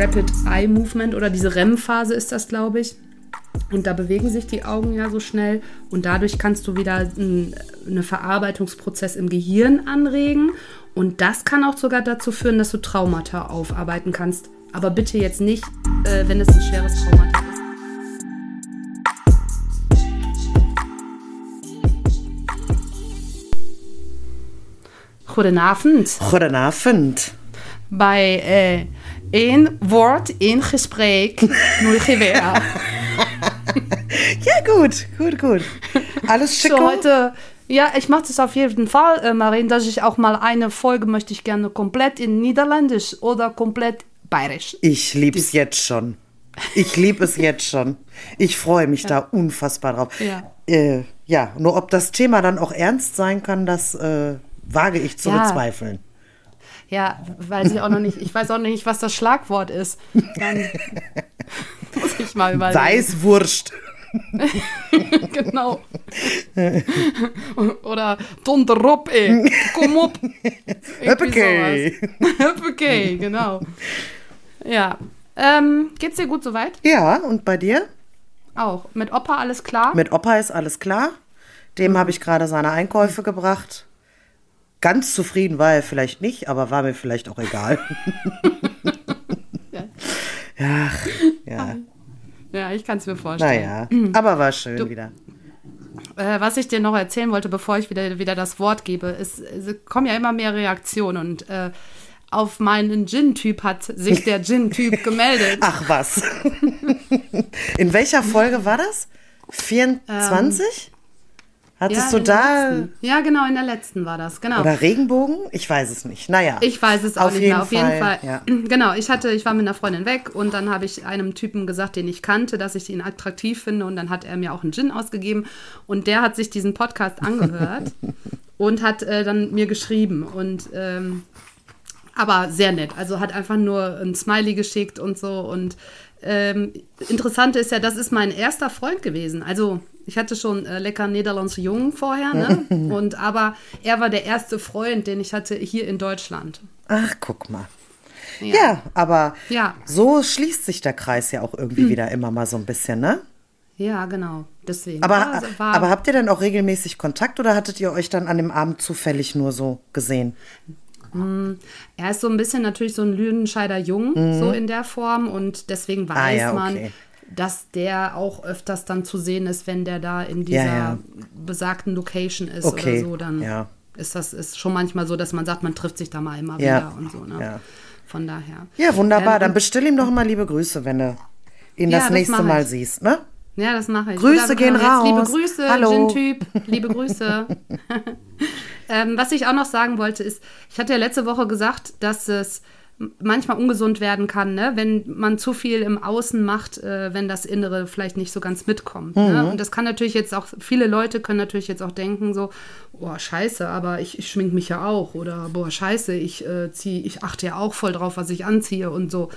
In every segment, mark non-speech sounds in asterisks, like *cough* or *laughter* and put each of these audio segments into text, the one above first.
Rapid Eye Movement oder diese REM-Phase ist das, glaube ich. Und da bewegen sich die Augen ja so schnell und dadurch kannst du wieder einen Verarbeitungsprozess im Gehirn anregen und das kann auch sogar dazu führen, dass du Traumata aufarbeiten kannst. Aber bitte jetzt nicht, äh, wenn es ein schweres Traumata ist. Goedenavond. Goedenavond. Bij äh, één woord, één gesprek, *laughs* null gewehr. ja, gut, gut, gut. Alles schick. So, heute, ja, ich mache das auf jeden Fall, äh, Marin, dass ich auch mal eine Folge möchte ich gerne komplett in Niederländisch oder komplett bayerisch. Ich lieb's jetzt schon. Ich liebe es jetzt schon. Ich freue mich ja. da unfassbar drauf. Ja. Äh, ja, nur ob das Thema dann auch ernst sein kann, das äh, wage ich zu ja. bezweifeln. Ja, weiß ich auch noch nicht. Ich weiß auch nicht, was das Schlagwort ist. Dann *laughs* muss ich mal überlegen. Weißwurst. *laughs* genau. Oder Donderop, ey. Komm up. Höppekey. Höppekey, genau. Ja. Ähm, geht's dir gut soweit? Ja, und bei dir? Auch. Mit Opa alles klar? Mit Opa ist alles klar. Dem habe ich gerade seine Einkäufe gebracht. Ganz zufrieden war er vielleicht nicht, aber war mir vielleicht auch egal. *laughs* ja. Ach, ja. Ja, ich kann es mir vorstellen. Naja, aber war schön du, wieder. Äh, was ich dir noch erzählen wollte, bevor ich wieder, wieder das Wort gebe, ist, es kommen ja immer mehr Reaktionen und äh, auf meinen Gin-Typ hat sich der Gin-Typ *laughs* gemeldet. Ach was. In welcher Folge war das? 24? Ähm, Hattest ja, du da. Letzten. Ja, genau, in der letzten war das, genau. Oder Regenbogen? Ich weiß es nicht. Naja. Ich weiß es auch auf nicht mehr. Auf jeden Fall. Ja. *clears throat* Genau, ich hatte, ich war mit einer Freundin weg und dann habe ich einem Typen gesagt, den ich kannte, dass ich ihn attraktiv finde und dann hat er mir auch einen Gin ausgegeben und der hat sich diesen Podcast *laughs* angehört und hat äh, dann mir geschrieben und ähm, aber sehr nett. Also hat einfach nur ein Smiley geschickt und so und ähm, interessant ist ja, das ist mein erster Freund gewesen. Also ich hatte schon äh, lecker Niederlands Jungen vorher, ne? *laughs* Und aber er war der erste Freund, den ich hatte hier in Deutschland. Ach, guck mal. Ja, ja aber ja. so schließt sich der Kreis ja auch irgendwie hm. wieder immer mal so ein bisschen, ne? Ja, genau. Deswegen. Aber, also aber habt ihr denn auch regelmäßig Kontakt oder hattet ihr euch dann an dem Abend zufällig nur so gesehen? Mm, er ist so ein bisschen natürlich so ein Lüdenscheider Jung, mhm. so in der Form. Und deswegen weiß ah, ja, man, okay dass der auch öfters dann zu sehen ist, wenn der da in dieser ja, ja. besagten Location ist okay. oder so, dann ja. ist das ist schon manchmal so, dass man sagt, man trifft sich da mal immer wieder und so. Ne? Von daher. Ja, wunderbar. Ähm, dann bestell ihm doch mal liebe Grüße, wenn du ihn das nächste das Mal siehst, ne? Ja, das mache ich. Grüße gehen raus. Liebe Grüße, Hallo. Gin-Typ. Liebe *laughs* Grüße. *laughs* ähm, was ich auch noch sagen wollte, ist, ich hatte ja letzte Woche gesagt, dass es manchmal ungesund werden kann, ne? wenn man zu viel im Außen macht, äh, wenn das Innere vielleicht nicht so ganz mitkommt. Ne? Mhm. Ne? Und das kann natürlich jetzt auch, viele Leute können natürlich jetzt auch denken so, boah, scheiße, aber ich, ich schmink mich ja auch oder boah, scheiße, ich äh, ziehe, ich achte ja auch voll drauf, was ich anziehe und so.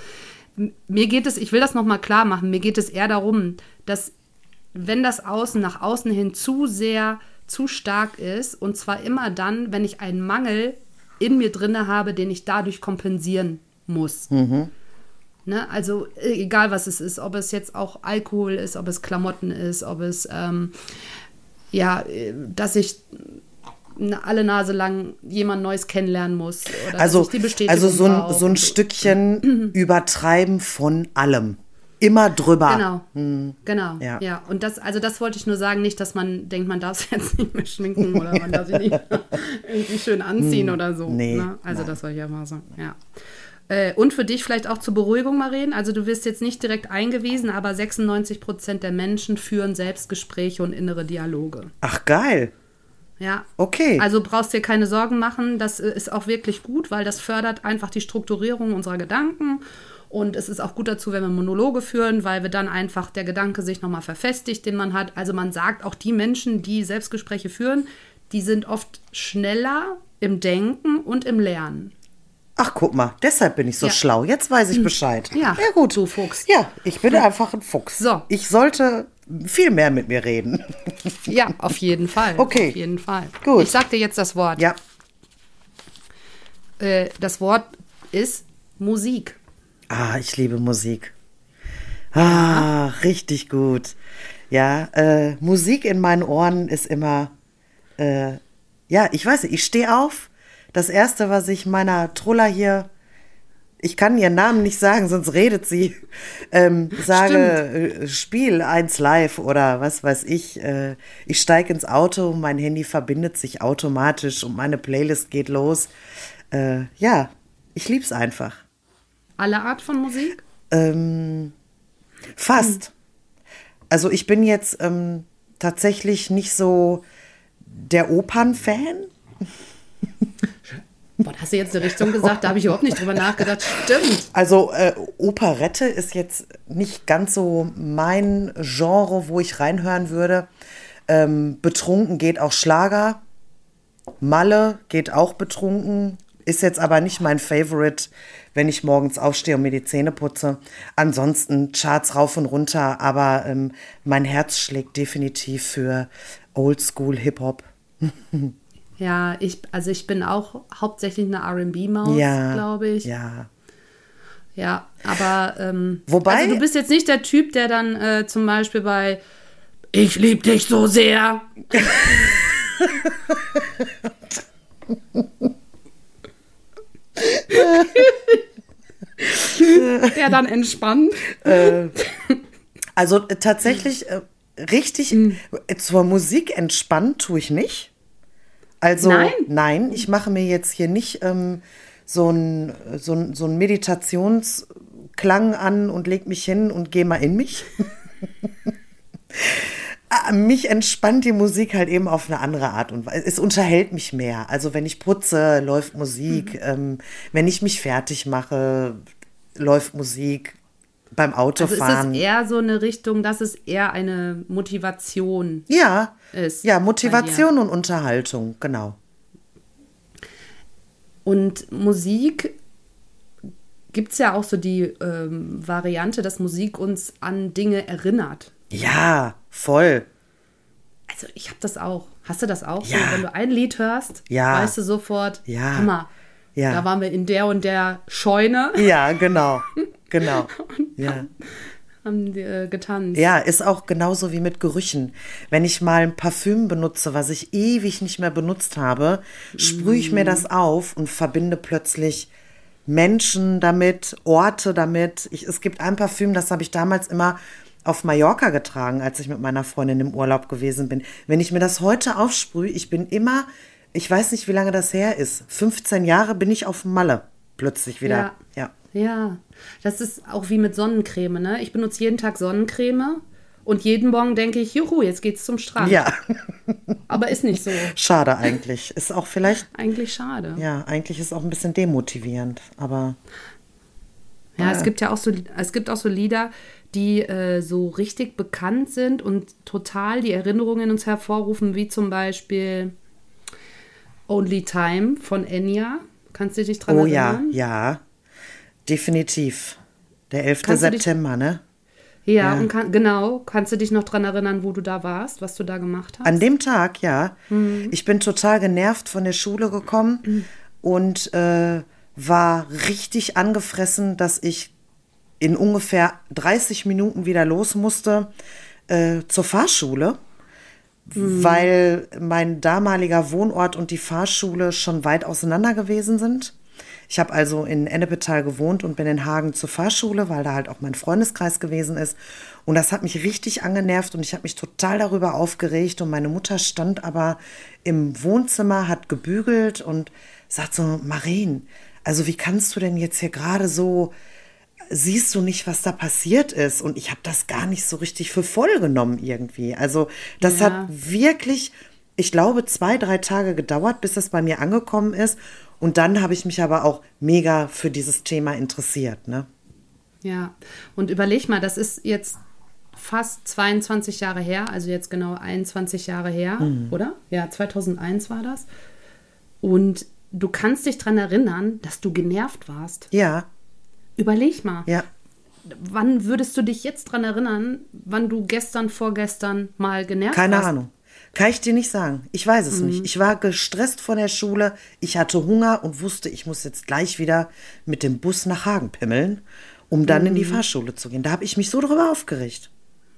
Mir geht es, ich will das nochmal klar machen, mir geht es eher darum, dass wenn das Außen nach außen hin zu sehr, zu stark ist und zwar immer dann, wenn ich einen Mangel in mir drinne habe, den ich dadurch kompensieren muss. Mhm. Ne? Also egal was es ist, ob es jetzt auch Alkohol ist, ob es Klamotten ist, ob es ähm, ja, dass ich alle Nase lang jemand Neues kennenlernen muss. also, also so ein, so ein Stückchen *clears throat* Übertreiben von allem immer drüber. Genau, hm. genau, ja. ja. Und das, also das wollte ich nur sagen, nicht, dass man denkt, man darf es *laughs* jetzt nicht mehr schminken oder man darf sich nicht *laughs* irgendwie schön anziehen hm. oder so. Nee, ne? Also nein. das wollte ich ja mal sagen, ja. Äh, und für dich vielleicht auch zur Beruhigung, Maren. Also du wirst jetzt nicht direkt eingewiesen, aber 96 Prozent der Menschen führen Selbstgespräche und innere Dialoge. Ach geil. Ja. Okay. Also brauchst dir keine Sorgen machen. Das äh, ist auch wirklich gut, weil das fördert einfach die Strukturierung unserer Gedanken und es ist auch gut dazu, wenn wir Monologe führen, weil wir dann einfach der Gedanke sich nochmal verfestigt, den man hat. Also man sagt auch die Menschen, die Selbstgespräche führen, die sind oft schneller im Denken und im Lernen. Ach, guck mal, deshalb bin ich so ja. schlau. Jetzt weiß ich Bescheid. Ja, ja gut. Du Fuchs. Ja, ich bin ja. einfach ein Fuchs. So. Ich sollte viel mehr mit mir reden. Ja, auf jeden Fall. *laughs* Okay. Auf jeden Fall. Gut. Ich sag dir jetzt das Wort. Ja. Äh, das Wort ist Musik. Ah, ich liebe Musik. Ah, richtig gut. Ja, äh, Musik in meinen Ohren ist immer, äh, ja, ich weiß nicht, ich stehe auf. Das erste, was ich meiner Trulla hier, ich kann ihren Namen nicht sagen, sonst redet sie, *laughs* ähm, sage, äh, Spiel eins live oder was weiß ich. Äh, ich steige ins Auto, mein Handy verbindet sich automatisch und meine Playlist geht los. Äh, ja, ich lieb's einfach. Alle Art von Musik? Ähm, fast. Hm. Also ich bin jetzt ähm, tatsächlich nicht so der Opern-Fan. *laughs* Boah, da hast du jetzt eine Richtung gesagt, da habe ich überhaupt nicht drüber nachgedacht. Stimmt. Also äh, Operette ist jetzt nicht ganz so mein Genre, wo ich reinhören würde. Ähm, betrunken geht auch Schlager. Malle geht auch betrunken. Ist jetzt aber nicht mein Favorite, wenn ich morgens aufstehe und mir die Zähne putze. Ansonsten Charts rauf und runter, aber ähm, mein Herz schlägt definitiv für Oldschool Hip-Hop. *laughs* ja, ich, also ich bin auch hauptsächlich eine RB-Maus, ja, glaube ich. Ja. Ja, aber ähm, Wobei, also du bist jetzt nicht der Typ, der dann äh, zum Beispiel bei Ich lieb dich so sehr. *laughs* *laughs* Der dann entspannt. Äh, also äh, tatsächlich äh, richtig mhm. zur Musik entspannt tue ich nicht. Also nein, nein ich mache mir jetzt hier nicht ähm, so ein, so ein, so ein Meditationsklang an und leg mich hin und gehe mal in mich. Ah, mich entspannt die Musik halt eben auf eine andere Art und Weise. Es unterhält mich mehr. Also wenn ich putze, läuft Musik. Mhm. Ähm, wenn ich mich fertig mache, läuft Musik. Beim Autofahren. Also ist es eher so eine Richtung, dass es eher eine Motivation ja, ist? Ja, Motivation und Unterhaltung, genau. Und Musik gibt es ja auch so die ähm, Variante, dass Musik uns an Dinge erinnert. Ja, voll. Also ich habe das auch. Hast du das auch? Ja. So, wenn du ein Lied hörst, ja. weißt du sofort, ja. Hammer. Ja. Da waren wir in der und der Scheune. *laughs* Ja, genau. Genau. *laughs* ja. Haben die, äh, getanzt. Ja, ist auch genauso wie mit Gerüchen. Wenn ich mal ein Parfüm benutze, was ich ewig nicht mehr benutzt habe, sprühe ich mm. mir das auf und verbinde plötzlich Menschen damit, Orte damit. Ich, es gibt ein Parfüm, das habe ich damals immer auf Mallorca getragen, als ich mit meiner Freundin im Urlaub gewesen bin. Wenn ich mir das heute aufsprühe, ich bin immer, ich weiß nicht, wie lange das her ist. 15 Jahre bin ich auf Malle plötzlich wieder. Ja. ja. Ja, das ist auch wie mit Sonnencreme, ne? Ich benutze jeden Tag Sonnencreme und jeden Morgen denke ich, juhu, jetzt geht's zum Strand. Ja. *laughs* Aber ist nicht so. Schade eigentlich. Ist auch vielleicht. Eigentlich schade. Ja, eigentlich ist auch ein bisschen demotivierend, aber. Ja, äh. es gibt ja auch so, es gibt auch so Lieder, die äh, so richtig bekannt sind und total die Erinnerungen uns hervorrufen, wie zum Beispiel Only Time von Enya. Kannst du dich dran oh, erinnern? Oh ja, ja, definitiv. Der 11. Kannst September, ne? Ja, ja. und kann, genau. Kannst du dich noch dran erinnern, wo du da warst, was du da gemacht hast? An dem Tag, ja. Mhm. Ich bin total genervt von der Schule gekommen mhm. und äh, war richtig angefressen, dass ich in ungefähr 30 Minuten wieder los musste äh, zur Fahrschule, mhm. weil mein damaliger Wohnort und die Fahrschule schon weit auseinander gewesen sind. Ich habe also in Ennepetal gewohnt und bin in Hagen zur Fahrschule, weil da halt auch mein Freundeskreis gewesen ist. Und das hat mich richtig angenervt und ich habe mich total darüber aufgeregt. Und meine Mutter stand aber im Wohnzimmer, hat gebügelt und sagt so, Marien, also wie kannst du denn jetzt hier gerade so siehst du nicht, was da passiert ist. Und ich habe das gar nicht so richtig für voll genommen irgendwie. Also das ja. hat wirklich, ich glaube, zwei, drei Tage gedauert, bis das bei mir angekommen ist. Und dann habe ich mich aber auch mega für dieses Thema interessiert. Ne? Ja, und überleg mal, das ist jetzt fast 22 Jahre her, also jetzt genau 21 Jahre her, mhm. oder? Ja, 2001 war das. Und du kannst dich daran erinnern, dass du genervt warst. Ja. Überleg mal. Ja. Wann würdest du dich jetzt dran erinnern, wann du gestern, vorgestern mal genervt Keine warst? Keine Ahnung. Kann ich dir nicht sagen. Ich weiß es mhm. nicht. Ich war gestresst von der Schule. Ich hatte Hunger und wusste, ich muss jetzt gleich wieder mit dem Bus nach Hagen pimmeln. um dann mhm. in die mhm. Fahrschule zu gehen. Da habe ich mich so darüber aufgeregt.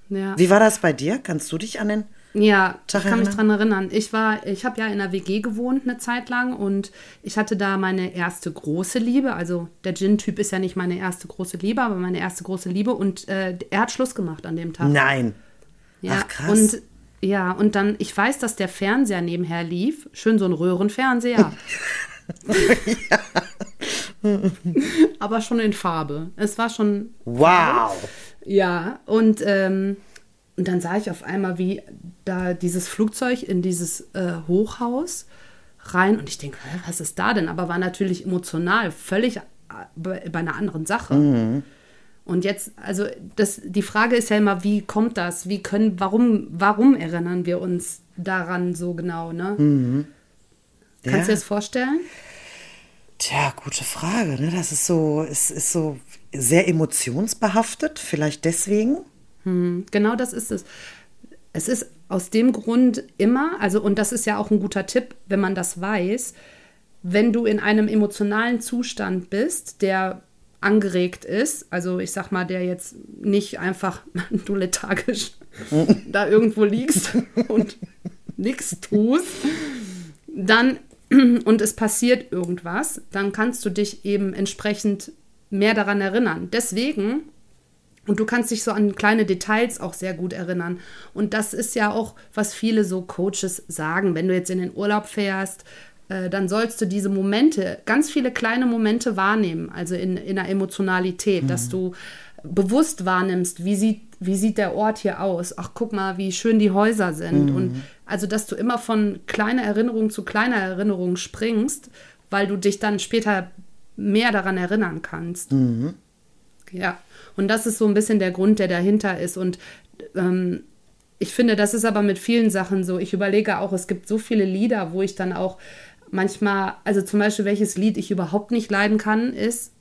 Ja. Wie war das bei dir? Kannst du dich an den ja, ich kann mich daran erinnern. Ich war, ich habe ja in der WG gewohnt eine Zeit lang und ich hatte da meine erste große Liebe. Also der Gin-Typ ist ja nicht meine erste große Liebe, aber meine erste große Liebe und äh, er hat Schluss gemacht an dem Tag. Nein. Ja, Ach, krass. Und ja, und dann, ich weiß, dass der Fernseher nebenher lief. Schön so ein Röhrenfernseher. *laughs* ja. *laughs* Aber schon in Farbe. Es war schon. Wow! Ja, und, ähm, und dann sah ich auf einmal, wie da dieses Flugzeug in dieses äh, Hochhaus rein und ich denke, was ist da denn? Aber war natürlich emotional völlig äh, bei, bei einer anderen Sache. Mhm. Und jetzt, also das, die Frage ist ja immer, wie kommt das? Wie können, warum, warum erinnern wir uns daran so genau, ne? Mhm. Ja. Kannst du dir das vorstellen? Tja, gute Frage. Ne? Das ist so, es ist so sehr emotionsbehaftet, vielleicht deswegen. Hm, genau das ist es. Es ist aus dem Grund immer, also und das ist ja auch ein guter Tipp, wenn man das weiß, wenn du in einem emotionalen Zustand bist, der angeregt ist, also ich sag mal, der jetzt nicht einfach *laughs* du lethargisch *laughs* da irgendwo liegst *laughs* und nichts tust, dann *clears throat* und es passiert irgendwas, dann kannst du dich eben entsprechend mehr daran erinnern. Deswegen, und du kannst dich so an kleine Details auch sehr gut erinnern. Und das ist ja auch, was viele so Coaches sagen. Wenn du jetzt in den Urlaub fährst, äh, dann sollst du diese Momente, ganz viele kleine Momente wahrnehmen, also in, in der Emotionalität, mhm. dass du bewusst wahrnimmst, wie sieht, wie sieht der Ort hier aus? Ach, guck mal, wie schön die Häuser sind. Mhm. Und also, dass du immer von kleiner Erinnerung zu kleiner Erinnerung springst, weil du dich dann später mehr daran erinnern kannst. Mhm. Ja, und das ist so ein bisschen der Grund, der dahinter ist. Und ähm, ich finde, das ist aber mit vielen Sachen so. Ich überlege auch, es gibt so viele Lieder, wo ich dann auch manchmal, also zum Beispiel, welches Lied ich überhaupt nicht leiden kann, ist,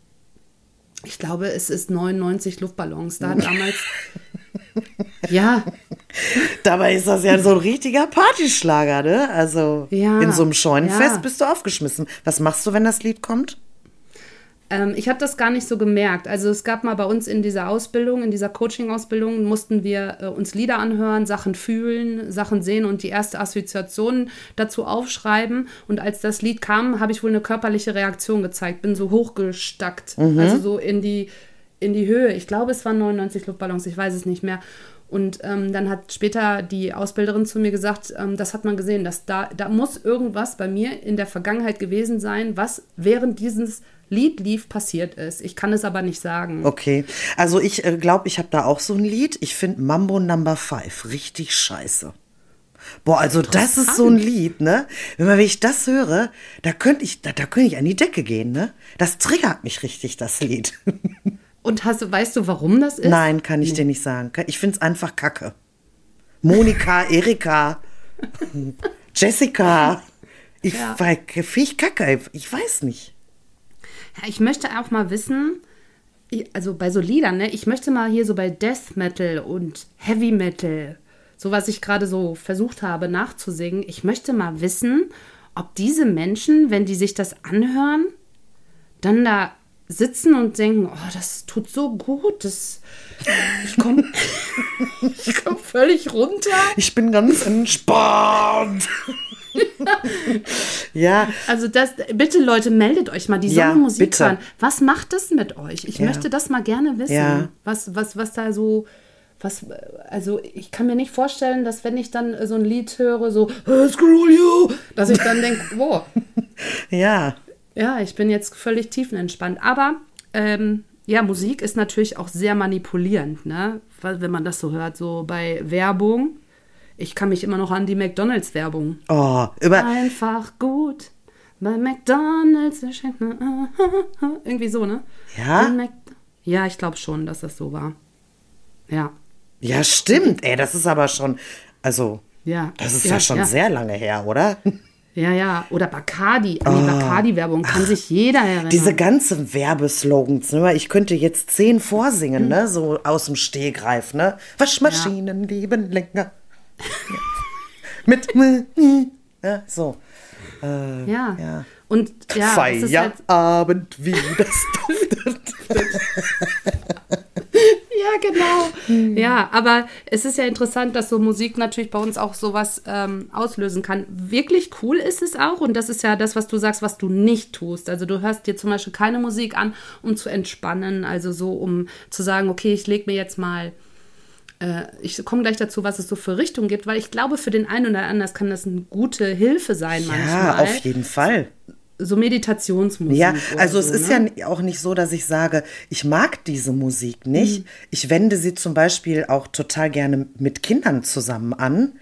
ich glaube, es ist 99 Luftballons. Da hat *laughs* damals, ja. Dabei ist das ja so ein richtiger Partyschlager, ne? Also ja, in so einem Scheunenfest ja. bist du aufgeschmissen. Was machst du, wenn das Lied kommt? Ähm, ich habe das gar nicht so gemerkt. Also es gab mal bei uns in dieser Ausbildung, in dieser Coaching-Ausbildung, mussten wir äh, uns Lieder anhören, Sachen fühlen, Sachen sehen und die erste Assoziation dazu aufschreiben. Und als das Lied kam, habe ich wohl eine körperliche Reaktion gezeigt, bin so hochgestackt, mhm. also so in die, in die Höhe. Ich glaube, es waren 99 Luftballons, ich weiß es nicht mehr. Und ähm, dann hat später die Ausbilderin zu mir gesagt, ähm, das hat man gesehen, dass da, da muss irgendwas bei mir in der Vergangenheit gewesen sein, was während dieses Lied lief, passiert ist. Ich kann es aber nicht sagen. Okay, also ich äh, glaube, ich habe da auch so ein Lied. Ich finde Mambo Number Five richtig scheiße. Boah, also das ist so ein Lied, ne? Wenn, man, wenn ich das höre, da könnte ich, da, da könnte ich an die Decke gehen, ne? Das triggert mich richtig, das Lied. *laughs* Und hast, weißt du, warum das ist? Nein, kann ich nee. dir nicht sagen. Ich finde es einfach kacke. Monika, *laughs* Erika, Jessica. Ich, ja. ich kacke, ich weiß nicht. Ich möchte auch mal wissen, also bei so Liedern, ne, ich möchte mal hier so bei Death Metal und Heavy Metal, so was ich gerade so versucht habe nachzusingen, ich möchte mal wissen, ob diese Menschen, wenn die sich das anhören, dann da sitzen und denken, oh, das tut so gut, das, ich komme *laughs* ich komm völlig runter. Ich bin ganz entspannt. *laughs* ja. Also das, bitte Leute, meldet euch mal, die ja, sollen Musik bitte. hören. Was macht das mit euch? Ich ja. möchte das mal gerne wissen. Ja. Was, was, was da so, was, also ich kann mir nicht vorstellen, dass wenn ich dann so ein Lied höre, so, screw you, dass ich dann denke, *laughs* wow. Ja. Ja, ich bin jetzt völlig tiefenentspannt. Aber ähm, ja, Musik ist natürlich auch sehr manipulierend, ne? Wenn man das so hört, so bei Werbung ich kann mich immer noch an die McDonalds-Werbung. Oh, über. Einfach gut. Bei McDonalds. Irgendwie so, ne? Ja? Ja, ich glaube schon, dass das so war. Ja. Ja, stimmt. Ey, das ist aber schon. Also. Ja. Das ist ja, ja schon ja. sehr lange her, oder? Ja, ja. Oder Bacardi. An die oh. Bacardi-Werbung kann Ach, sich jeder erinnern. Diese ganzen Werbeslogans, ne? Ich könnte jetzt zehn vorsingen, mhm. ne? So aus dem Stehgreif, ne? Waschmaschinen ja. leben länger. *laughs* Mit ja, so. Äh, ja. ja. Und ja, Feierabend, halt wie das *laughs* duftet. ja, genau. Hm. Ja, aber es ist ja interessant, dass so Musik natürlich bei uns auch sowas ähm, auslösen kann. Wirklich cool ist es auch und das ist ja das, was du sagst, was du nicht tust. Also du hörst dir zum Beispiel keine Musik an, um zu entspannen, also so um zu sagen, okay, ich lege mir jetzt mal ich komme gleich dazu, was es so für Richtungen gibt, weil ich glaube, für den einen oder anderen kann das eine gute Hilfe sein manchmal. Ja, auf jeden Fall so Meditationsmusik. Ja, also es ist ne? ja auch nicht so, dass ich sage, ich mag diese Musik nicht. Mhm. Ich wende sie zum Beispiel auch total gerne mit Kindern zusammen an.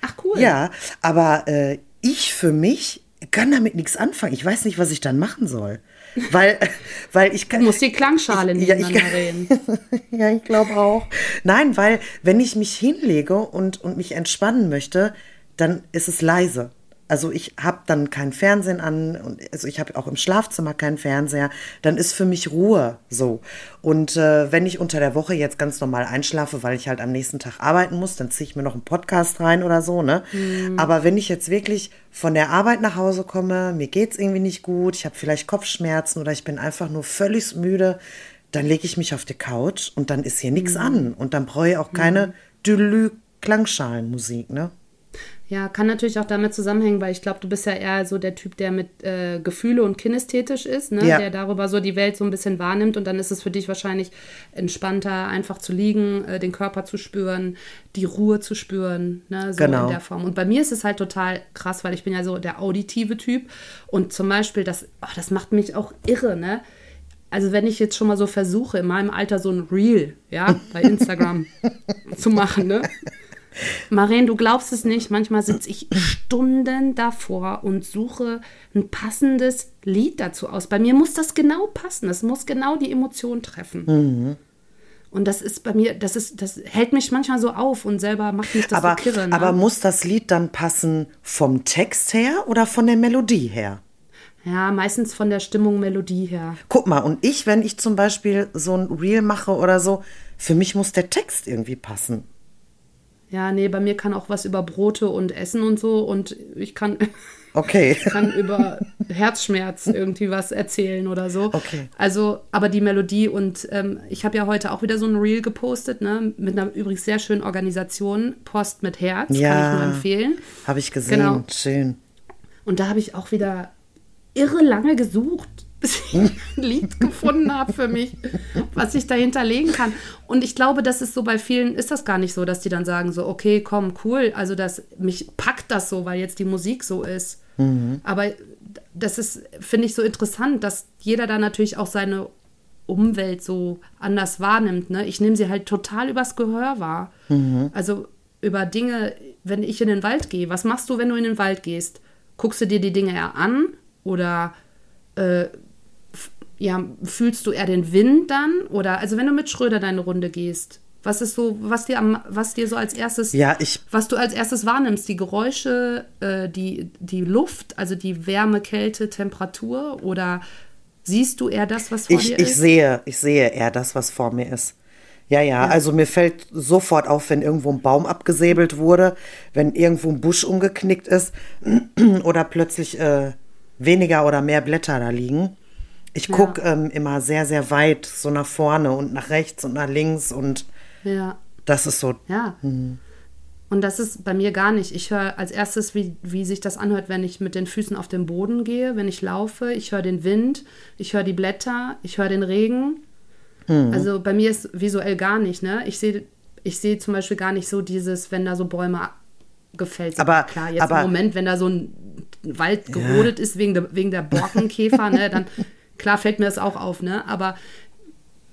Ach cool. Ja, aber äh, ich für mich kann damit nichts anfangen. Ich weiß nicht, was ich dann machen soll. Weil, weil ich kann. Du musst die Klangschale ich, nebeneinander ja, reden. ja, ich *laughs* glaube auch. Nein, weil wenn ich mich hinlege und, und mich entspannen möchte, dann ist es leise. Also ich habe dann kein Fernsehen an und also ich habe auch im Schlafzimmer keinen Fernseher. Dann ist für mich Ruhe so. Und äh, wenn ich unter der Woche jetzt ganz normal einschlafe, weil ich halt am nächsten Tag arbeiten muss, dann ziehe ich mir noch einen Podcast rein oder so. Ne? Mhm. Aber wenn ich jetzt wirklich von der Arbeit nach Hause komme, mir geht's irgendwie nicht gut, ich habe vielleicht Kopfschmerzen oder ich bin einfach nur völlig müde, dann lege ich mich auf die Couch und dann ist hier nichts mhm. an und dann brauche ich auch keine mhm. Delü-Klangschalenmusik. Ne? Ja, kann natürlich auch damit zusammenhängen, weil ich glaube, du bist ja eher so der Typ, der mit äh, Gefühle und kinästhetisch ist, ne? Ja. der darüber so die Welt so ein bisschen wahrnimmt und dann ist es für dich wahrscheinlich entspannter, einfach zu liegen, äh, den Körper zu spüren, die Ruhe zu spüren, ne? so genau. in der Form. Und bei mir ist es halt total krass, weil ich bin ja so der auditive Typ und zum Beispiel, das, oh, das macht mich auch irre, ne? also wenn ich jetzt schon mal so versuche, in meinem Alter so ein Reel, ja, bei *laughs* Instagram zu machen, ne? Maren, du glaubst es nicht, manchmal sitze ich Stunden davor und suche ein passendes Lied dazu aus. Bei mir muss das genau passen, es muss genau die Emotion treffen. Mhm. Und das ist bei mir, das ist, das hält mich manchmal so auf und selber macht mich das aber, so kirre. Ne? Aber muss das Lied dann passen vom Text her oder von der Melodie her? Ja, meistens von der Stimmung, Melodie her. Guck mal, und ich, wenn ich zum Beispiel so ein Reel mache oder so, für mich muss der Text irgendwie passen. Ja, nee, bei mir kann auch was über Brote und Essen und so und ich kann, *laughs* okay. kann über Herzschmerz irgendwie was erzählen oder so. Okay. Also, aber die Melodie und ähm, ich habe ja heute auch wieder so ein Reel gepostet, ne, mit einer übrigens sehr schönen Organisation, Post mit Herz, ja, kann ich nur empfehlen. Habe ich gesehen, genau. schön. Und da habe ich auch wieder irre lange gesucht bis ich ein Lied gefunden habe für mich, was ich dahinter legen kann. Und ich glaube, das ist so bei vielen, ist das gar nicht so, dass die dann sagen so, okay, komm, cool, also das, mich packt das so, weil jetzt die Musik so ist. Mhm. Aber das ist, finde ich, so interessant, dass jeder da natürlich auch seine Umwelt so anders wahrnimmt. Ne? Ich nehme sie halt total übers Gehör wahr. Mhm. Also über Dinge, wenn ich in den Wald gehe, was machst du, wenn du in den Wald gehst? Guckst du dir die Dinge eher an oder äh, ja, fühlst du eher den Wind dann? Oder also wenn du mit Schröder deine Runde gehst, was ist so, was dir am, was dir so als erstes, ja, ich, was du als erstes wahrnimmst? Die Geräusche, äh, die, die Luft, also die Wärme, Kälte, Temperatur oder siehst du eher das, was vor ich, dir ich ist? Sehe, ich sehe eher das, was vor mir ist. Ja, ja, ja, also mir fällt sofort auf, wenn irgendwo ein Baum abgesäbelt wurde, wenn irgendwo ein Busch umgeknickt ist *clears throat* oder plötzlich äh, weniger oder mehr Blätter da liegen. Ich gucke ja. ähm, immer sehr, sehr weit so nach vorne und nach rechts und nach links und ja. das ist so. Ja. Hm. Und das ist bei mir gar nicht. Ich höre als erstes, wie, wie sich das anhört, wenn ich mit den Füßen auf den Boden gehe, wenn ich laufe. Ich höre den Wind, ich höre die Blätter, ich höre den Regen. Hm. Also bei mir ist visuell gar nicht, ne? Ich sehe ich seh zum Beispiel gar nicht so dieses, wenn da so Bäume gefällt sind. Aber klar, jetzt aber, im Moment, wenn da so ein Wald gerodet ja. ist wegen der, wegen der Borkenkäfer, ne, dann *laughs* Klar fällt mir das auch auf, ne? Aber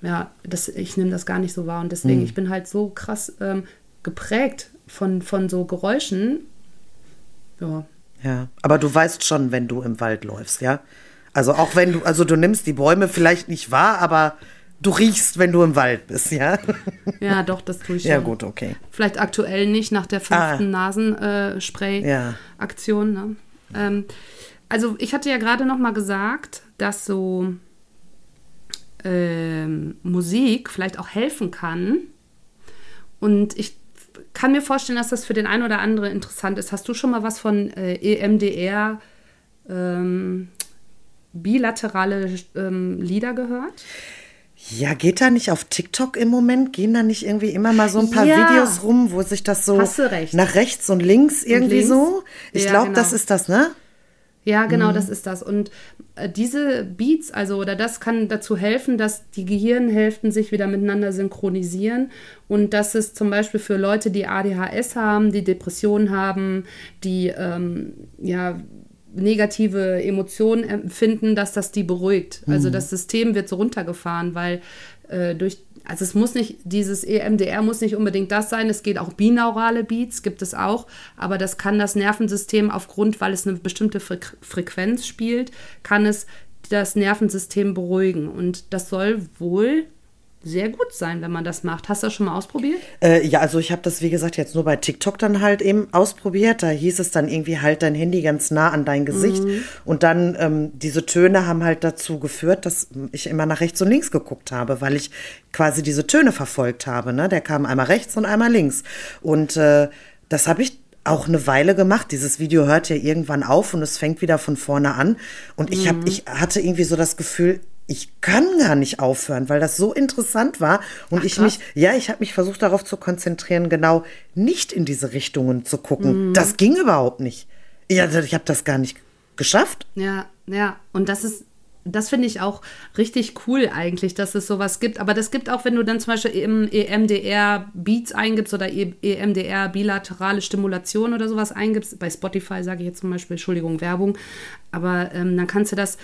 ja, das, ich nehme das gar nicht so wahr. Und deswegen, mhm. ich bin halt so krass ähm, geprägt von, von so Geräuschen. Ja. Ja, aber du weißt schon, wenn du im Wald läufst, ja? Also auch wenn du, also du nimmst die Bäume vielleicht nicht wahr, aber du riechst, wenn du im Wald bist, ja? Ja, doch, das tue ich schon. Ja, gut, okay. Vielleicht aktuell nicht nach der fünften ah. Nasenspray-Aktion. Ne? Ähm, also ich hatte ja gerade noch mal gesagt, dass so ähm, Musik vielleicht auch helfen kann. Und ich kann mir vorstellen, dass das für den einen oder anderen interessant ist. Hast du schon mal was von äh, EMDR ähm, bilaterale ähm, Lieder gehört? Ja, geht da nicht auf TikTok im Moment? Gehen da nicht irgendwie immer mal so ein paar ja. Videos rum, wo sich das so nach rechts und links irgendwie und links? so? Ich ja, glaube, genau. das ist das, ne? Ja, genau, mhm. das ist das. Und äh, diese Beats, also oder das kann dazu helfen, dass die Gehirnhälften sich wieder miteinander synchronisieren und dass es zum Beispiel für Leute, die ADHS haben, die Depressionen haben, die ähm, ja negative Emotionen empfinden, dass das die beruhigt. Also mhm. Also das System wird so runtergefahren, weil äh, durch also es muss nicht, dieses EMDR muss nicht unbedingt das sein, es geht auch binaurale Beats, gibt es auch, aber das kann das Nervensystem aufgrund, weil es eine bestimmte Fre Frequenz spielt, kann es das Nervensystem beruhigen. Und das soll wohl sehr gut sein, wenn man das macht. Hast du das schon mal ausprobiert? Äh, ja, also ich habe das, wie gesagt, jetzt nur bei TikTok dann halt eben ausprobiert. Da hieß es dann irgendwie halt dein Handy ganz nah an dein Gesicht. Mhm. Und dann ähm, diese Töne haben halt dazu geführt, dass ich immer nach rechts und links geguckt habe, weil ich quasi diese Töne verfolgt habe. Ne? Der kam einmal rechts und einmal links. Und äh, das habe ich auch eine Weile gemacht. Dieses Video hört ja irgendwann auf und es fängt wieder von vorne an. Und ich, hab, mhm. ich hatte irgendwie so das Gefühl, ich kann gar nicht aufhören, weil das so interessant war und Ach, ich mich, ja, ich habe mich versucht darauf zu konzentrieren, genau nicht in diese Richtungen zu gucken. Mhm. Das ging überhaupt nicht. Ja, ich habe das gar nicht geschafft. Ja, ja, und das ist das finde ich auch richtig cool eigentlich, dass es sowas gibt. Aber das gibt auch, wenn du dann zum Beispiel im EMDR Beats eingibst oder EMDR bilaterale Stimulation oder sowas eingibst. Bei Spotify sage ich jetzt zum Beispiel, Entschuldigung, Werbung. Aber ähm, dann kannst du das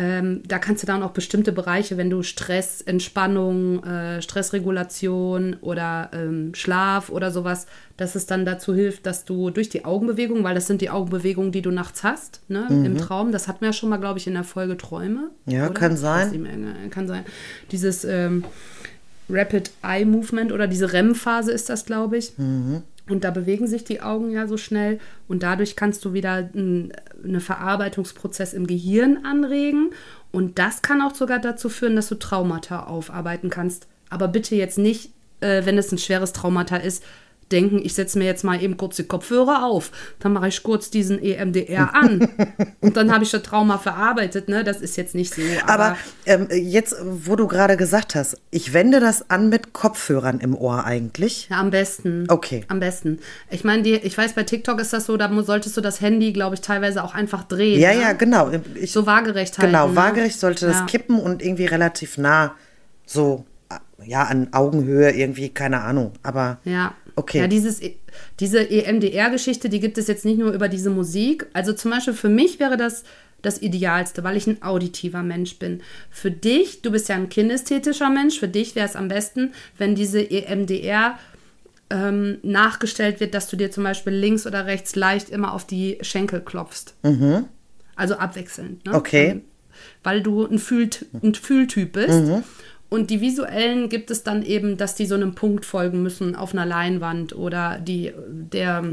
ähm, da kannst du dann auch bestimmte Bereiche, wenn du Stress, Entspannung, äh, Stressregulation oder ähm, Schlaf oder sowas, dass es dann dazu hilft, dass du durch die Augenbewegung, weil das sind die Augenbewegungen, die du nachts hast, ne, mhm. im Traum, das hatten wir ja schon mal, glaube ich, in der Folge Träume. Ja, oder? kann sein. Kann sein. Dieses ähm, Rapid Eye Movement oder diese REM-Phase ist das, glaube ich. Mhm. Und da bewegen sich die Augen ja so schnell und dadurch kannst du wieder einen Verarbeitungsprozess im Gehirn anregen und das kann auch sogar dazu führen, dass du Traumata aufarbeiten kannst. Aber bitte jetzt nicht, äh, wenn es ein schweres Traumata ist, denken, ich setze mir jetzt mal eben kurz die Kopfhörer auf, dann mache ich kurz diesen EMDR *laughs* an und dann habe ich das Trauma verarbeitet. Ne? Das ist jetzt nicht so. Aber, aber ähm, jetzt, wo du gerade gesagt hast, ich wende das an mit Kopfhörern im Ohr eigentlich. Ja, am besten. Okay. Am besten. Ich meine, ich weiß, bei TikTok ist das so, da solltest du das Handy, glaube ich, teilweise auch einfach drehen. Ja, ne? ja, genau. Ich, so waagerecht halten. Genau, ne? waagerecht sollte das ja. kippen und irgendwie relativ nah so ja, an Augenhöhe irgendwie, keine Ahnung. Aber ja. Okay. Ja, dieses, e, diese EMDR-Geschichte, die gibt es jetzt nicht nur über diese Musik. Also zum Beispiel für mich wäre das das Idealste, weil ich ein auditiver Mensch bin. Für dich, du bist ja ein kinästhetischer Mensch, für dich wäre es am besten, wenn diese EMDR ähm, nachgestellt wird, dass du dir zum Beispiel links oder rechts leicht immer auf die Schenkel klopfst. Mhm. Also abwechselnd. Ne? Okay. Ähm, weil du ein, Fühlt, ein Fühltyp bist. Mhm. Und die visuellen gibt es dann eben, dass die so einem Punkt folgen müssen auf einer Leinwand oder die, der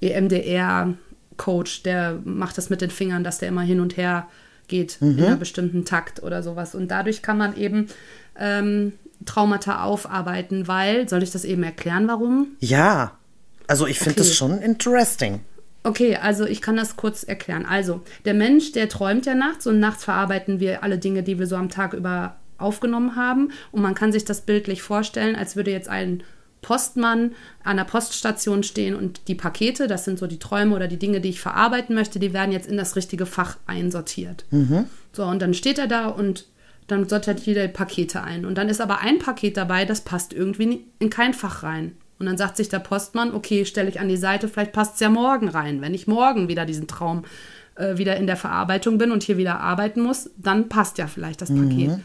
EMDR-Coach, der macht das mit den Fingern, dass der immer hin und her geht mhm. in einer bestimmten Takt oder sowas. Und dadurch kann man eben ähm, Traumata aufarbeiten, weil, soll ich das eben erklären, warum? Ja, also ich finde okay. das schon interesting. Okay, also ich kann das kurz erklären. Also, der Mensch, der träumt ja nachts und nachts verarbeiten wir alle Dinge, die wir so am Tag über aufgenommen haben. Und man kann sich das bildlich vorstellen, als würde jetzt ein Postmann an der Poststation stehen und die Pakete, das sind so die Träume oder die Dinge, die ich verarbeiten möchte, die werden jetzt in das richtige Fach einsortiert. Mhm. So, und dann steht er da und dann sortiert jeder Pakete ein. Und dann ist aber ein Paket dabei, das passt irgendwie in kein Fach rein. Und dann sagt sich der Postmann, okay, stelle ich an die Seite, vielleicht passt es ja morgen rein. Wenn ich morgen wieder diesen Traum äh, wieder in der Verarbeitung bin und hier wieder arbeiten muss, dann passt ja vielleicht das Paket. Mhm.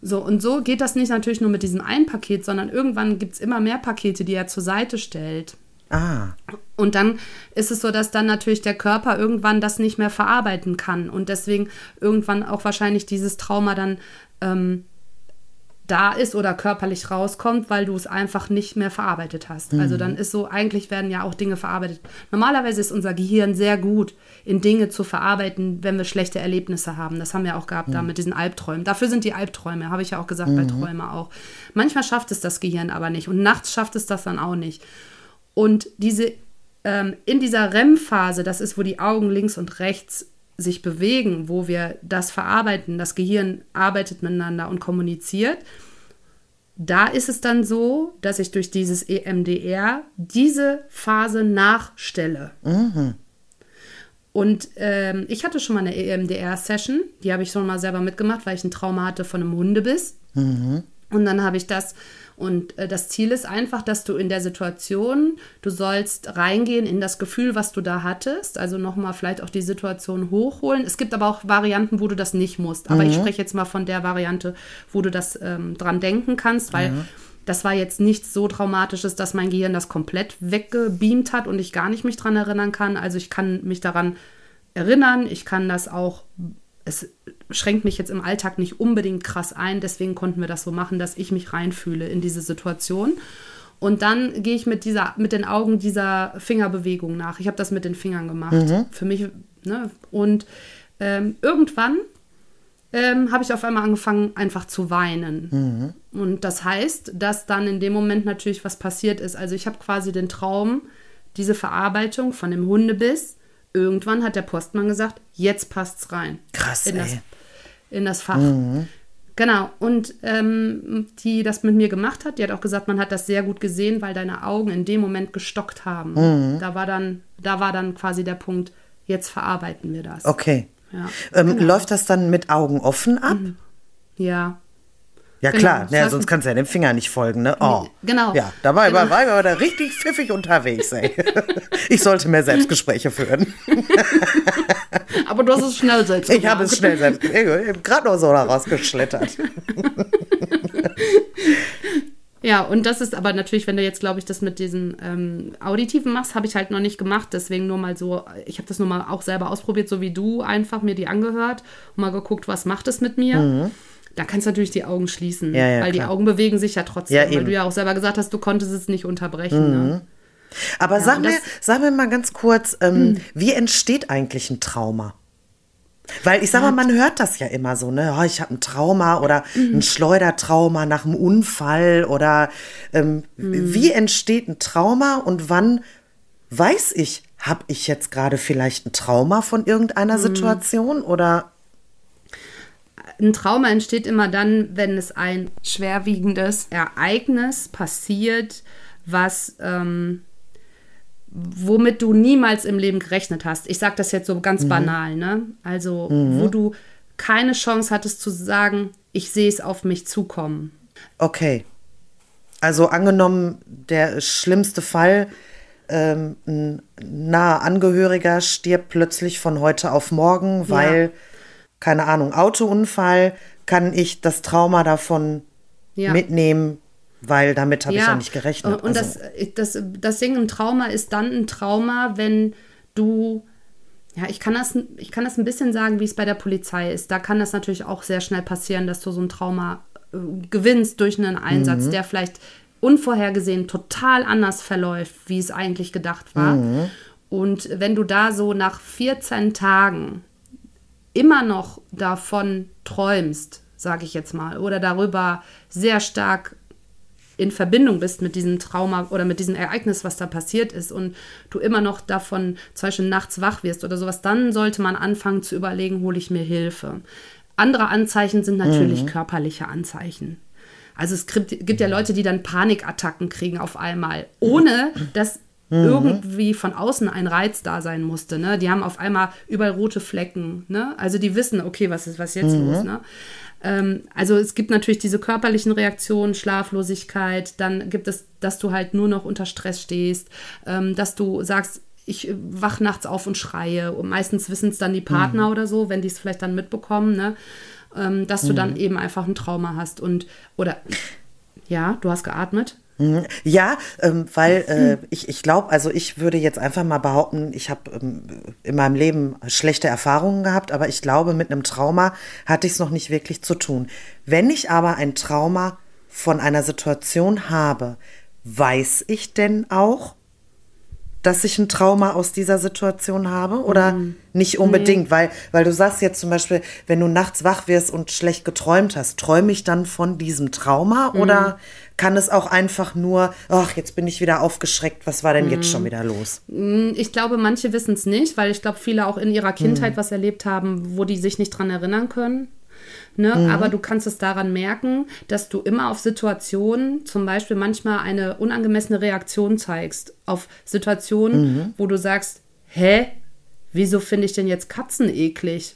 So, und so geht das nicht natürlich nur mit diesem einen Paket, sondern irgendwann gibt es immer mehr Pakete, die er zur Seite stellt. Ah. Und dann ist es so, dass dann natürlich der Körper irgendwann das nicht mehr verarbeiten kann und deswegen irgendwann auch wahrscheinlich dieses Trauma dann ähm, da ist oder körperlich rauskommt, weil du es einfach nicht mehr verarbeitet hast. Also mhm. Also dann ist so, eigentlich werden ja auch Dinge verarbeitet. Normalerweise ist unser Gehirn sehr gut in Dinge zu verarbeiten, wenn wir schlechte Erlebnisse haben. Das haben wir auch gehabt mhm. da mit diesen Albträumen. Dafür sind die Albträume, habe ich ja auch gesagt, mhm. bei Träume auch. Manchmal schafft es das Gehirn aber nicht und nachts schafft es das dann auch nicht. Und diese ähm, in dieser REM-Phase, das ist, wo die Augen links und rechts sich bewegen, wo wir das verarbeiten, das Gehirn arbeitet miteinander und kommuniziert, da ist es dann so, dass ich durch dieses EMDR diese Phase nachstelle. Mhm. Und ähm, ich hatte schon mal eine EMDR-Session, die habe ich schon mal selber mitgemacht, weil ich ein Trauma hatte von einem Hundebiss. Mhm. Und dann habe ich das und äh, das Ziel ist einfach, dass du in der Situation, du sollst reingehen in das Gefühl, was du da hattest, also nochmal vielleicht auch die Situation hochholen. Es gibt aber auch Varianten, wo du das nicht musst. Aber mhm. ich spreche jetzt mal von der Variante, wo du das ähm, dran denken kannst, weil mhm. das war jetzt nichts so Traumatisches, dass mein Gehirn das komplett weggebeamt hat und ich gar nicht mich dran erinnern kann. Also ich kann mich daran erinnern, ich kann das auch es schränkt mich jetzt im Alltag nicht unbedingt krass ein. Deswegen konnten wir das so machen, dass ich mich reinfühle in diese Situation. Und dann gehe ich mit dieser, mit den Augen dieser Fingerbewegung nach. Ich habe das mit den Fingern gemacht. Mhm. Für mich, ne? Und ähm, irgendwann ähm, habe ich auf einmal angefangen, einfach zu weinen. Mhm. Und das heißt, dass dann in dem Moment natürlich was passiert ist. Also ich habe quasi den Traum, diese Verarbeitung von dem Hundebiss irgendwann hat der Postmann gesagt, jetzt passt's rein. Krass, in ey. Das, in das Fach. Mhm. Genau. Und ähm, die das mit mir gemacht hat, die hat auch gesagt, man hat das sehr gut gesehen, weil deine Augen in dem Moment gestockt haben. Mhm. Da war dann, da war dann quasi der Punkt, jetzt verarbeiten wir das. Okay. Ja. Ähm, genau. Läuft das dann mit Augen offen ab? Mhm. Ja. Ja genau, klar, ja, sonst kannst du ja dem Finger nicht folgen, ne? Oh. Genau. Ja, da war, genau. war, war da richtig pfiffig unterwegs, ey. *laughs* Ich sollte mehr Selbstgespräche führen. *laughs* Aber du hast es schnell selbst gemacht. Ich habe es schnell selbst Ich habe gerade noch so da rausgeschlittert. *laughs* Ja, und das ist aber natürlich, wenn du jetzt, glaube ich, das mit diesen ähm, Auditiven machst, habe ich halt noch nicht gemacht. Deswegen nur mal so, ich habe das nur mal auch selber ausprobiert, so wie du einfach mir die angehört und mal geguckt, was macht es mit mir. Mhm. Da kannst du natürlich die Augen schließen, ja, ja, weil klar. die Augen bewegen sich ja trotzdem, ja, weil du ja auch selber gesagt hast, du konntest es nicht unterbrechen. Ne? Mhm. Ne? Aber sag, mir, sag mir mal ganz kurz, ähm, mhm. wie entsteht eigentlich ein Trauma? Weil ich sag mal, man hört das ja immer so, ne? Oh, ich habe ein Trauma oder mhm. ein Schleudertrauma nach einem Unfall oder ähm, mhm. wie entsteht ein Trauma und wann weiß ich, habe ich jetzt gerade vielleicht ein Trauma von irgendeiner mhm. Situation oder ein Trauma entsteht immer dann, wenn es ein schwerwiegendes Ereignis passiert, was ähm, womit du niemals im Leben gerechnet hast. Ich sage das jetzt so ganz mhm. banal, ne? Also, mhm. wo du keine Chance hattest zu sagen, ich sehe es auf mich zukommen. Okay. Also angenommen, der schlimmste Fall, ähm, ein naher Angehöriger stirbt plötzlich von heute auf morgen, weil ja keine Ahnung, Autounfall, kann ich das Trauma davon ja. mitnehmen, weil damit habe ja. ich ja nicht gerechnet. Und also. das, das, das Ding im Trauma ist dann ein Trauma, wenn du, ja, ich kann, das, ich kann das ein bisschen sagen, wie es bei der Polizei ist. Da kann das natürlich auch sehr schnell passieren, dass du so ein Trauma äh, gewinnst durch einen Einsatz, mhm. der vielleicht unvorhergesehen total anders verläuft, wie es eigentlich gedacht war. Mhm. Und wenn du da so nach 14 Tagen immer noch davon träumst, sage ich jetzt mal, oder darüber sehr stark in Verbindung bist mit diesem Trauma oder mit diesem Ereignis, was da passiert ist und du immer noch davon zum Beispiel nachts wach wirst oder sowas, dann sollte man anfangen zu überlegen, hole ich mir Hilfe. Andere Anzeichen sind natürlich mhm. körperliche Anzeichen. Also es gibt, gibt ja Leute, die dann Panikattacken kriegen auf einmal, ohne *clears throat* dass mhm. irgendwie von außen ein Reiz da sein musste. Ne? Die haben auf einmal überall rote Flecken. Ne? Also die wissen, okay, was ist was jetzt mhm. los? Ne? Ähm, also es gibt natürlich diese körperlichen Reaktionen, Schlaflosigkeit, dann gibt es, dass du halt nur noch unter Stress stehst, ähm, dass du sagst, ich wach nachts auf und schreie. Und meistens wissen es dann die Partner mhm. oder so, wenn die es vielleicht dann mitbekommen, ne? Ähm, dass du dann mhm. eben einfach ein Trauma hast. Und, oder, ja, du hast geatmet. Mhm. Ja, ähm, weil äh, ich, ich glaube, also ich würde jetzt einfach mal behaupten, ich habe ähm, in meinem Leben schlechte Erfahrungen gehabt, aber ich glaube, mit einem Trauma hatte ich es noch nicht wirklich zu tun. Wenn ich aber ein Trauma von einer Situation habe, weiß ich denn auch, dass ich ein Trauma aus dieser Situation habe oder mm. nicht unbedingt, nee. weil, weil du sagst jetzt zum Beispiel, wenn du nachts wach wirst und schlecht geträumt hast, träume ich dann von diesem Trauma mm. oder kann es auch einfach nur, ach, jetzt bin ich wieder aufgeschreckt, was war denn mm. jetzt schon wieder los? Mm, ich glaube, manche wissen es nicht, weil ich glaube, viele auch in ihrer Kindheit mm. was erlebt haben, wo die sich nicht dran erinnern können. Ne? Mhm. Aber du kannst es daran merken, dass du immer auf Situationen, zum Beispiel manchmal eine unangemessene Reaktion zeigst. Auf Situationen, mhm. wo du sagst, hä, wieso finde ich denn jetzt Katzen eklig?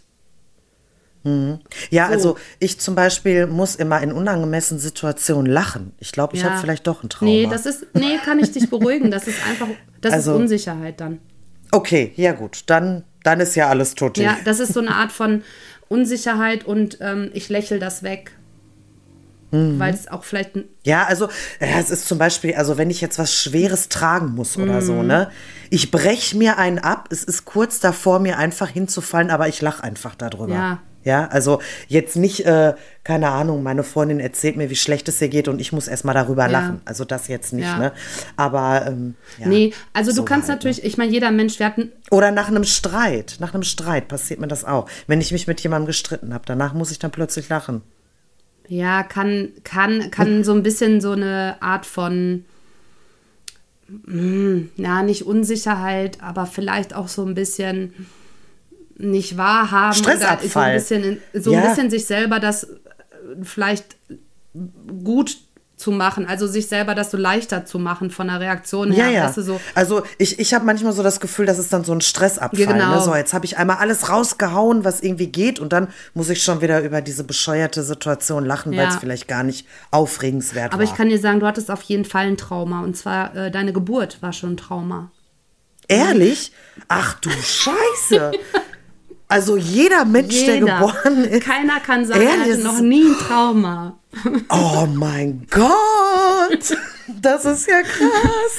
Mhm. Ja, so. also ich zum Beispiel muss immer in unangemessenen Situationen lachen. Ich glaube, ich ja. habe vielleicht doch ein Trauma. Nee, das ist, nee, kann ich dich beruhigen. Das ist einfach, das also, ist Unsicherheit dann. Okay, ja gut, dann, dann ist ja alles tot. Ja, das ist so eine Art von, Unsicherheit und ähm, ich lächle das weg. Mhm. Weil es auch vielleicht. Ja, also ja, es ist zum Beispiel, also wenn ich jetzt was Schweres tragen muss oder mhm. so, ne? Ich breche mir einen ab, es ist kurz davor, mir einfach hinzufallen, aber ich lache einfach darüber. Ja. Ja, also jetzt nicht, äh, keine Ahnung, meine Freundin erzählt mir, wie schlecht es ihr geht und ich muss erstmal darüber ja. lachen. Also das jetzt nicht, ja. ne? Aber ähm, ja, Nee, also so du kannst halt, natürlich, ne? ich meine, jeder Mensch, wir hatten. Oder nach einem Streit, nach einem Streit passiert mir das auch. Wenn ich mich mit jemandem gestritten habe, danach muss ich dann plötzlich lachen. Ja, kann, kann, kann so ein bisschen so eine Art von mh, ja, nicht Unsicherheit, aber vielleicht auch so ein bisschen nicht wahrhaben. Stressabfall. so ein bisschen, so ja. ein bisschen sich selber das äh, vielleicht gut zu machen, also sich selber das so leichter zu machen von der Reaktion her. Ja, ja. So also ich, ich habe manchmal so das Gefühl, das ist dann so ein Stressabfall. Ne? Genau. Ne? So, jetzt habe ich einmal alles rausgehauen, was irgendwie geht und dann muss ich schon wieder über diese bescheuerte Situation lachen, ja. weil es vielleicht gar nicht aufregenswert Aber war. Aber ich kann dir sagen, du hattest auf jeden Fall ein Trauma und zwar äh, deine Geburt war schon ein Trauma. Ehrlich? Ach du Scheiße. *laughs* Also jeder Mensch, jeder. der geboren ist. Keiner kann sagen, er hatte noch nie ein Trauma. Oh mein Gott! Das ist ja krass.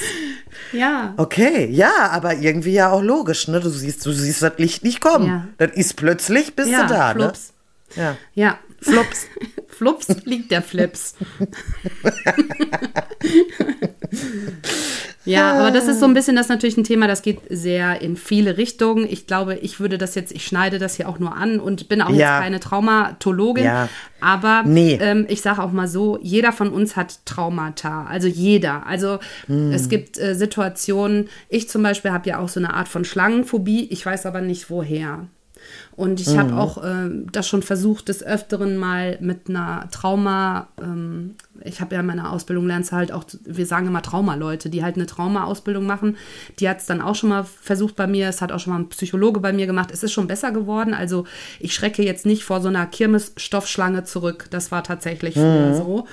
Ja. Okay, ja, aber irgendwie ja auch logisch, ne? Du siehst, du siehst das Licht nicht kommen. Ja. Dann ist plötzlich bist ja, du da, ne? Flups. ne? Ja. Ja. Flops. *laughs* Flups liegt der Flips. *laughs* Ja, aber das ist so ein bisschen das natürlich ein Thema, das geht sehr in viele Richtungen. Ich glaube, ich würde das jetzt, ich schneide das hier auch nur an und bin auch ja. jetzt keine Traumatologin. Ja. Aber nee. ähm, ich sage auch mal so, jeder von uns hat Traumata. Also jeder. Also mm. es gibt äh, Situationen, ich zum Beispiel habe ja auch so eine Art von Schlangenphobie, ich weiß aber nicht woher. Und ich mhm. habe auch äh, das schon versucht, des Öfteren mal mit einer Trauma, ähm, ich habe ja in meiner Ausbildung lernst halt auch, wir sagen immer Trauma-Leute, die halt eine Trauma-Ausbildung machen. Die hat es dann auch schon mal versucht bei mir, es hat auch schon mal ein Psychologe bei mir gemacht. Es ist schon besser geworden. Also ich schrecke jetzt nicht vor so einer Kirmesstoffschlange zurück. Das war tatsächlich mhm. so.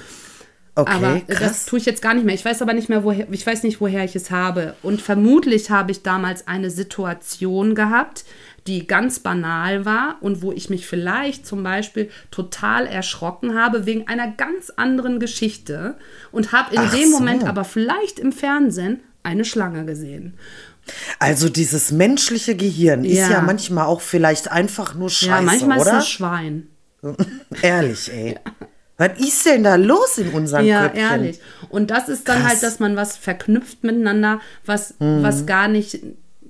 Okay, aber krass. das tue ich jetzt gar nicht mehr. Ich weiß aber nicht mehr, woher, ich weiß nicht, woher ich es habe. Und vermutlich habe ich damals eine Situation gehabt, die ganz banal war und wo ich mich vielleicht zum Beispiel total erschrocken habe wegen einer ganz anderen Geschichte und habe in Ach dem so. Moment aber vielleicht im Fernsehen eine Schlange gesehen. Also dieses menschliche Gehirn ja. ist ja manchmal auch vielleicht einfach nur Scheiße, ja, manchmal oder? ist das Schwein. *laughs* Ehrlich, ey. Ja. Was ist denn da los in unserem ja, Köpfchen? Ja, ehrlich. Und das ist dann halt, Krass. halt, dass man was verknüpft miteinander, was, mhm. was gar nicht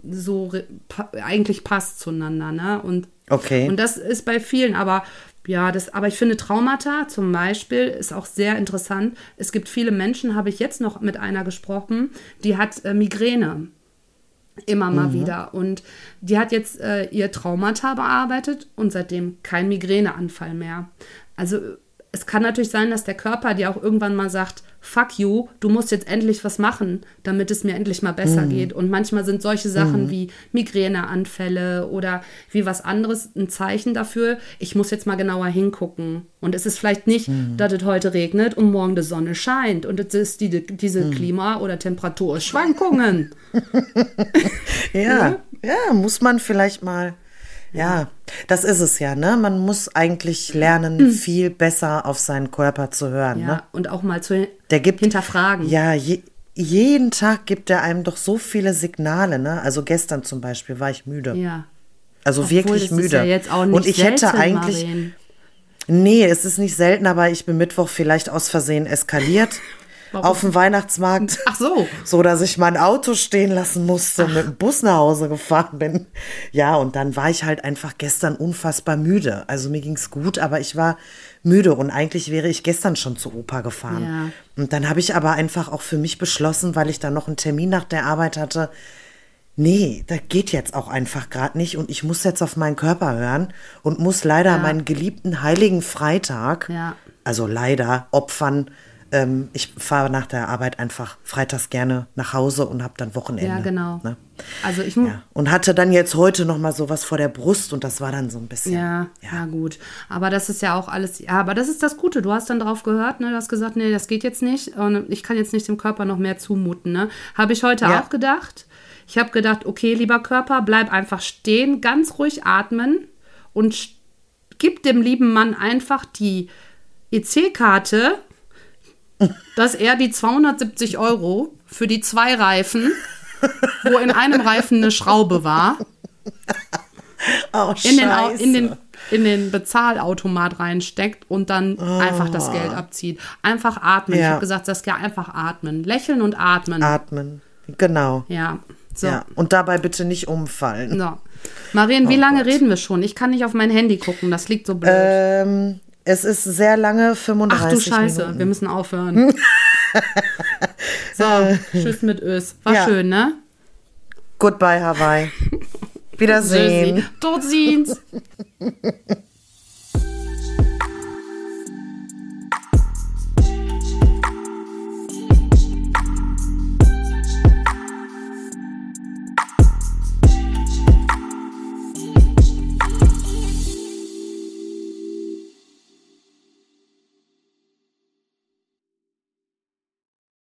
so pa eigentlich passt zueinander, ne? Und, okay. und das ist bei vielen, aber ja, das, aber ich finde Traumata zum Beispiel ist auch sehr interessant. Es gibt viele Menschen, habe ich jetzt noch mit einer gesprochen, die hat äh, Migräne. Immer mal mhm. wieder. Und die hat jetzt äh, ihr Traumata bearbeitet und seitdem kein Migräneanfall mehr. Also es kann natürlich sein, dass der Körper dir auch irgendwann mal sagt, fuck you, du musst jetzt endlich was machen, damit es mir endlich mal besser mhm. geht. Und manchmal sind solche Sachen mhm. wie Migräneanfälle oder wie was anderes ein Zeichen dafür, ich muss jetzt mal genauer hingucken. Und es ist vielleicht nicht, mhm. dass es heute regnet und morgen die Sonne scheint und es ist die, diese mhm. Klima- oder Temperaturschwankungen. *laughs* *laughs* ja, ja, muss man vielleicht mal ja, das ist es ja, ne? Man muss eigentlich lernen, viel besser auf seinen Körper zu hören. Ja, ne? und auch mal zu Der gibt, hinterfragen. Ja, je, jeden Tag gibt er einem doch so viele Signale, ne? Also gestern zum Beispiel war ich müde. Ja. Also Obwohl, wirklich müde. Ja und ich selten, hätte eigentlich. Marien. Nee, es ist nicht selten, aber ich bin Mittwoch vielleicht aus Versehen eskaliert. *laughs* Warum? Auf dem Weihnachtsmarkt. Ach so. So, dass ich mein Auto stehen lassen musste, Ach. mit dem Bus nach Hause gefahren bin. Ja, und dann war ich halt einfach gestern unfassbar müde. Also mir ging es gut, aber ich war müde und eigentlich wäre ich gestern schon zur Oper gefahren. Ja. Und dann habe ich aber einfach auch für mich beschlossen, weil ich dann noch einen Termin nach der Arbeit hatte, nee, das geht jetzt auch einfach gerade nicht und ich muss jetzt auf meinen Körper hören und muss leider ja. meinen geliebten heiligen Freitag, ja. also leider opfern. Ähm, ich fahre nach der Arbeit einfach freitags gerne nach Hause und habe dann Wochenende. Ja, genau. Ne? Also ich ja. Und hatte dann jetzt heute noch mal sowas vor der Brust und das war dann so ein bisschen. Ja, ja, ja, gut. Aber das ist ja auch alles. Ja, aber das ist das Gute. Du hast dann drauf gehört, ne? Du hast gesagt, nee, das geht jetzt nicht und ich kann jetzt nicht dem Körper noch mehr zumuten. Ne? Habe ich heute auch gedacht. Ich habe gedacht, okay, lieber Körper, bleib einfach stehen, ganz ruhig atmen und gib dem lieben Mann einfach die EC-Karte, dass er die 270 Euro für die zwei Reifen, wo in einem Reifen eine Schraube war, oh, in, den, in, den, in den Bezahlautomat reinsteckt und dann oh. einfach das Geld abzieht. Einfach atmen. Ja. Ich habe gesagt, das ja einfach atmen. Lächeln und atmen. Atmen. Genau. Ja. So. Ja, und dabei bitte nicht umfallen. So. Marien, wie oh lange Gott. reden wir schon? Ich kann nicht auf mein Handy gucken, das liegt so blöd. Ähm, es ist sehr lange, 35 Ach du Scheiße, Minuten. wir müssen aufhören. *laughs* so, tschüss mit Ös. War ja. schön, ne? Goodbye, Hawaii. *laughs* Wiedersehen. Tot sind's. *laughs*